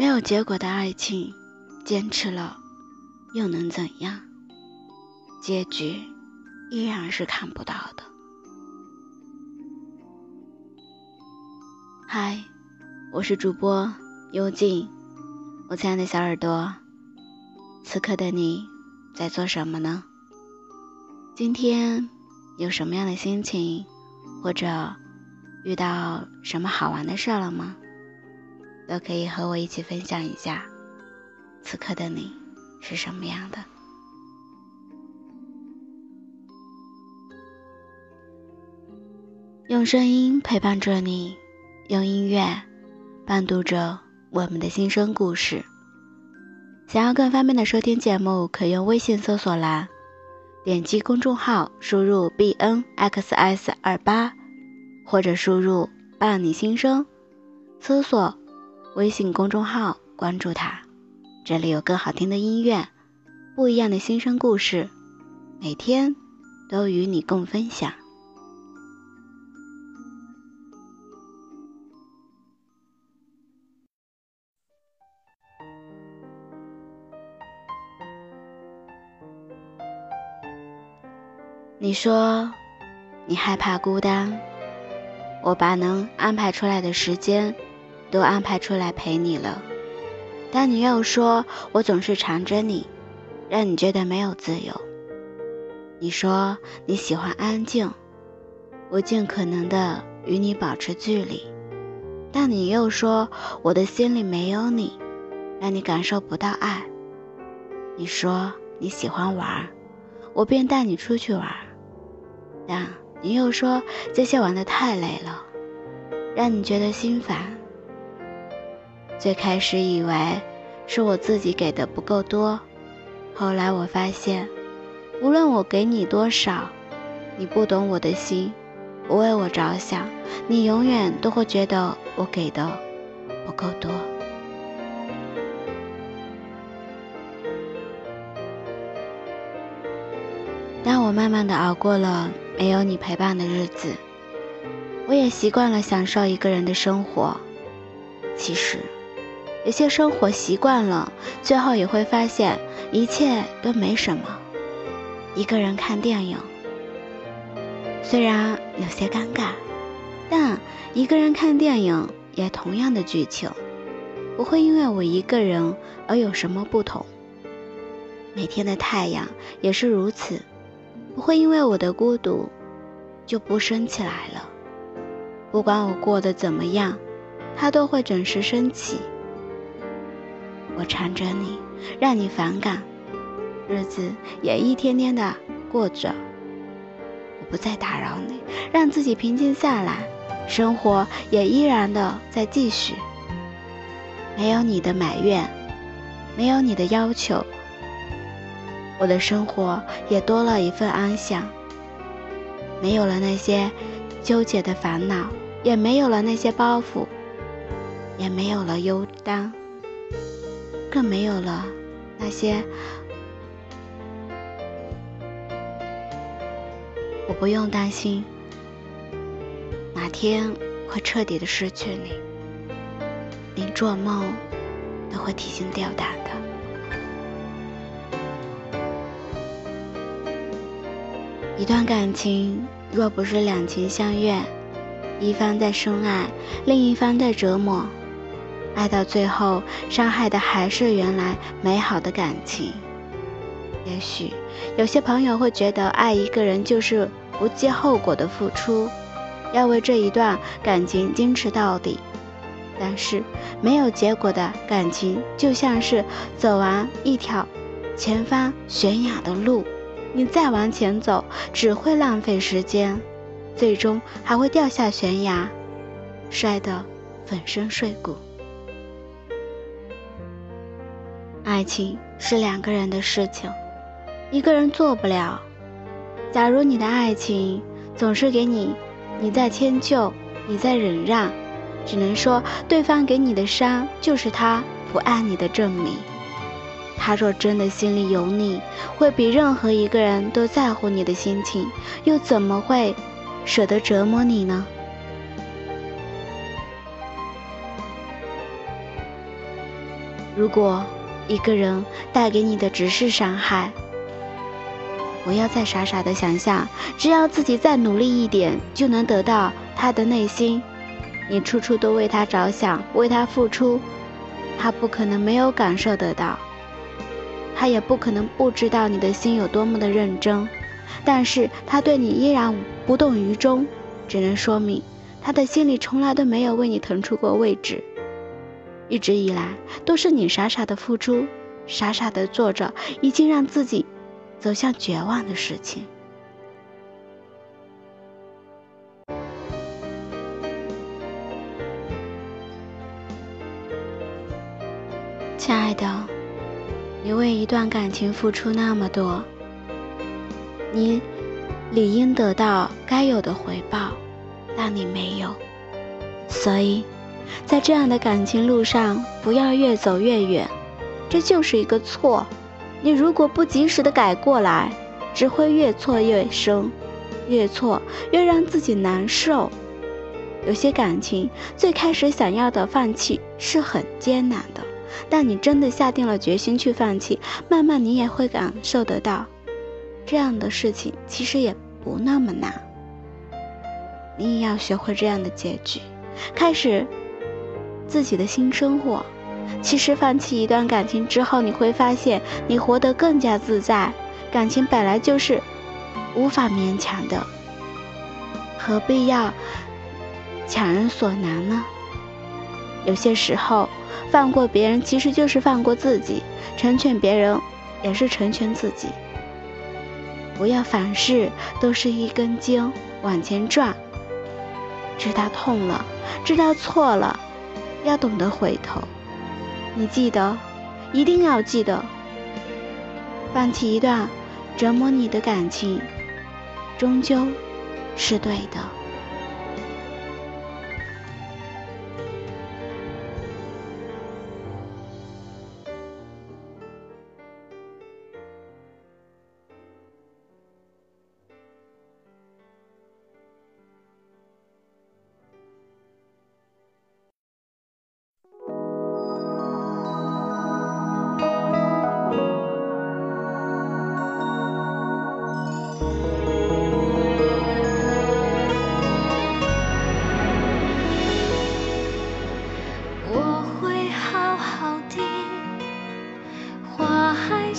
没有结果的爱情，坚持了又能怎样？结局依然是看不到的。嗨，我是主播幽静，我亲爱的小耳朵，此刻的你在做什么呢？今天有什么样的心情，或者遇到什么好玩的事了吗？都可以和我一起分享一下，此刻的你是什么样的？用声音陪伴着你，用音乐伴读着我们的心声故事。想要更方便的收听节目，可用微信搜索栏点击公众号，输入 b n x s 二八，或者输入伴你心声，搜索。微信公众号关注他，这里有更好听的音乐，不一样的新生故事，每天都与你共分享。你说你害怕孤单，我把能安排出来的时间。都安排出来陪你了，但你又说我总是缠着你，让你觉得没有自由。你说你喜欢安静，我尽可能的与你保持距离，但你又说我的心里没有你，让你感受不到爱。你说你喜欢玩，我便带你出去玩，但你又说这些玩的太累了，让你觉得心烦。最开始以为是我自己给的不够多，后来我发现，无论我给你多少，你不懂我的心，不为我着想，你永远都会觉得我给的不够多。当我慢慢的熬过了没有你陪伴的日子，我也习惯了享受一个人的生活。其实。有些生活习惯了，最后也会发现一切都没什么。一个人看电影，虽然有些尴尬，但一个人看电影也同样的剧情，不会因为我一个人而有什么不同。每天的太阳也是如此，不会因为我的孤独就不升起来了。不管我过得怎么样，它都会准时升起。我缠着你，让你反感，日子也一天天的过着。我不再打扰你，让自己平静下来，生活也依然的在继续。没有你的埋怨，没有你的要求，我的生活也多了一份安详。没有了那些纠结的烦恼，也没有了那些包袱，也没有了忧担。更没有了那些，我不用担心哪天会彻底的失去你，连做梦都会提心吊胆的。一段感情若不是两情相悦，一方在深爱，另一方在折磨。爱到最后，伤害的还是原来美好的感情。也许有些朋友会觉得，爱一个人就是不计后果的付出，要为这一段感情坚持到底。但是，没有结果的感情就像是走完一条前方悬崖的路，你再往前走，只会浪费时间，最终还会掉下悬崖，摔得粉身碎骨。爱情是两个人的事情，一个人做不了。假如你的爱情总是给你，你在迁就，你在忍让，只能说对方给你的伤就是他不爱你的证明。他若真的心里有你，会比任何一个人都在乎你的心情，又怎么会舍得折磨你呢？如果一个人带给你的只是伤害，不要再傻傻的想象，只要自己再努力一点就能得到他的内心。你处处都为他着想，为他付出，他不可能没有感受得到，他也不可能不知道你的心有多么的认真。但是他对你依然无动于衷，只能说明他的心里从来都没有为你腾出过位置。一直以来都是你傻傻的付出，傻傻的做着已经让自己走向绝望的事情。亲爱的，你为一段感情付出那么多，你理应得到该有的回报，但你没有，所以，在这样的感情路上，不要越走越远，这就是一个错。你如果不及时的改过来，只会越错越深，越错越让自己难受。有些感情最开始想要的放弃是很艰难的。但你真的下定了决心去放弃，慢慢你也会感受得到，这样的事情其实也不那么难。你也要学会这样的结局，开始自己的新生活。其实放弃一段感情之后，你会发现你活得更加自在。感情本来就是无法勉强的，何必要强人所难呢？有些时候。放过别人其实就是放过自己，成全别人也是成全自己。不要凡事都是一根筋往前转，知道痛了，知道错了，要懂得回头。你记得，一定要记得，放弃一段折磨你的感情，终究是对的。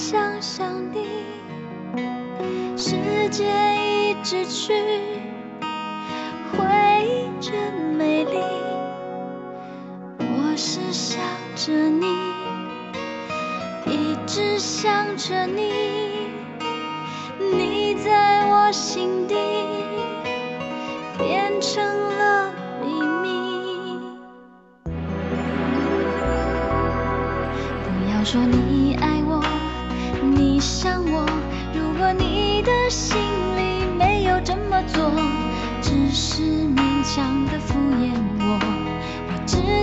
想想你，时间一直去，回忆真美丽。我是想着你，一直想着你，你在我心底变成了秘密。不要说你爱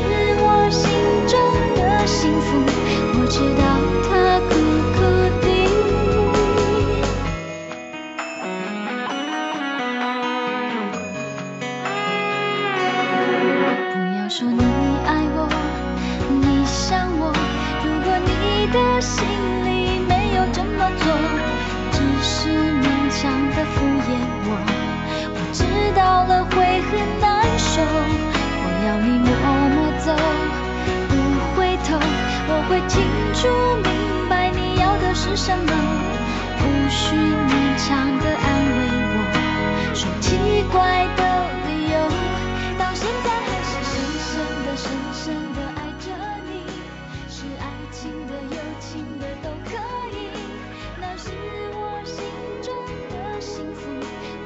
那会清楚明白你要的是什么。无需勉强的安慰我。说奇怪的理由到现在还是深深的深深的爱着你。是爱情的友情的都可以。那是我心中的幸福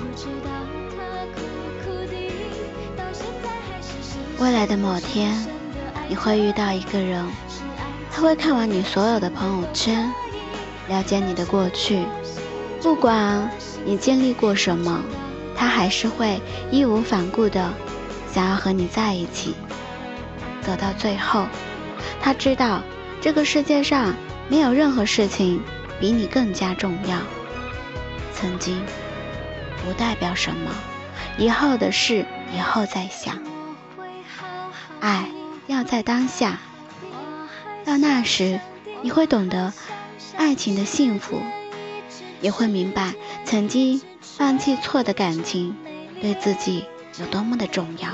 不知道它苦苦的到现在还是深深的深深的爱着你他会看完你所有的朋友圈，了解你的过去，不管你经历过什么，他还是会义无反顾的想要和你在一起，走到最后。他知道这个世界上没有任何事情比你更加重要。曾经不代表什么，以后的事以后再想。爱要在当下，到那时你会懂得爱情的幸福，也会明白曾经放弃错的感情对自己有多么的重要。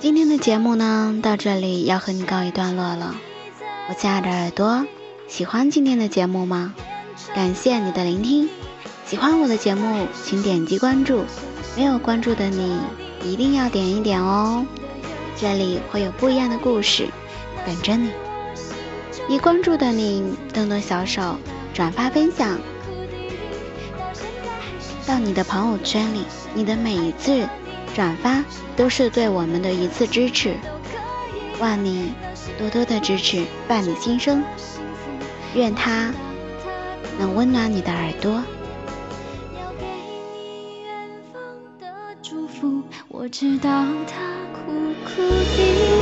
今天的节目呢，到这里要和你告一段落了。我亲爱的耳朵，喜欢今天的节目吗？感谢你的聆听。喜欢我的节目，请点击关注。没有关注的你，一定要点一点哦。这里会有不一样的故事等着你。已关注的你，动动小手，转发分享到你的朋友圈里。你的每一次。转发都是对我们的一次支持，望你多多的支持伴你心声，愿它能温暖你的耳朵。我知道他苦苦的。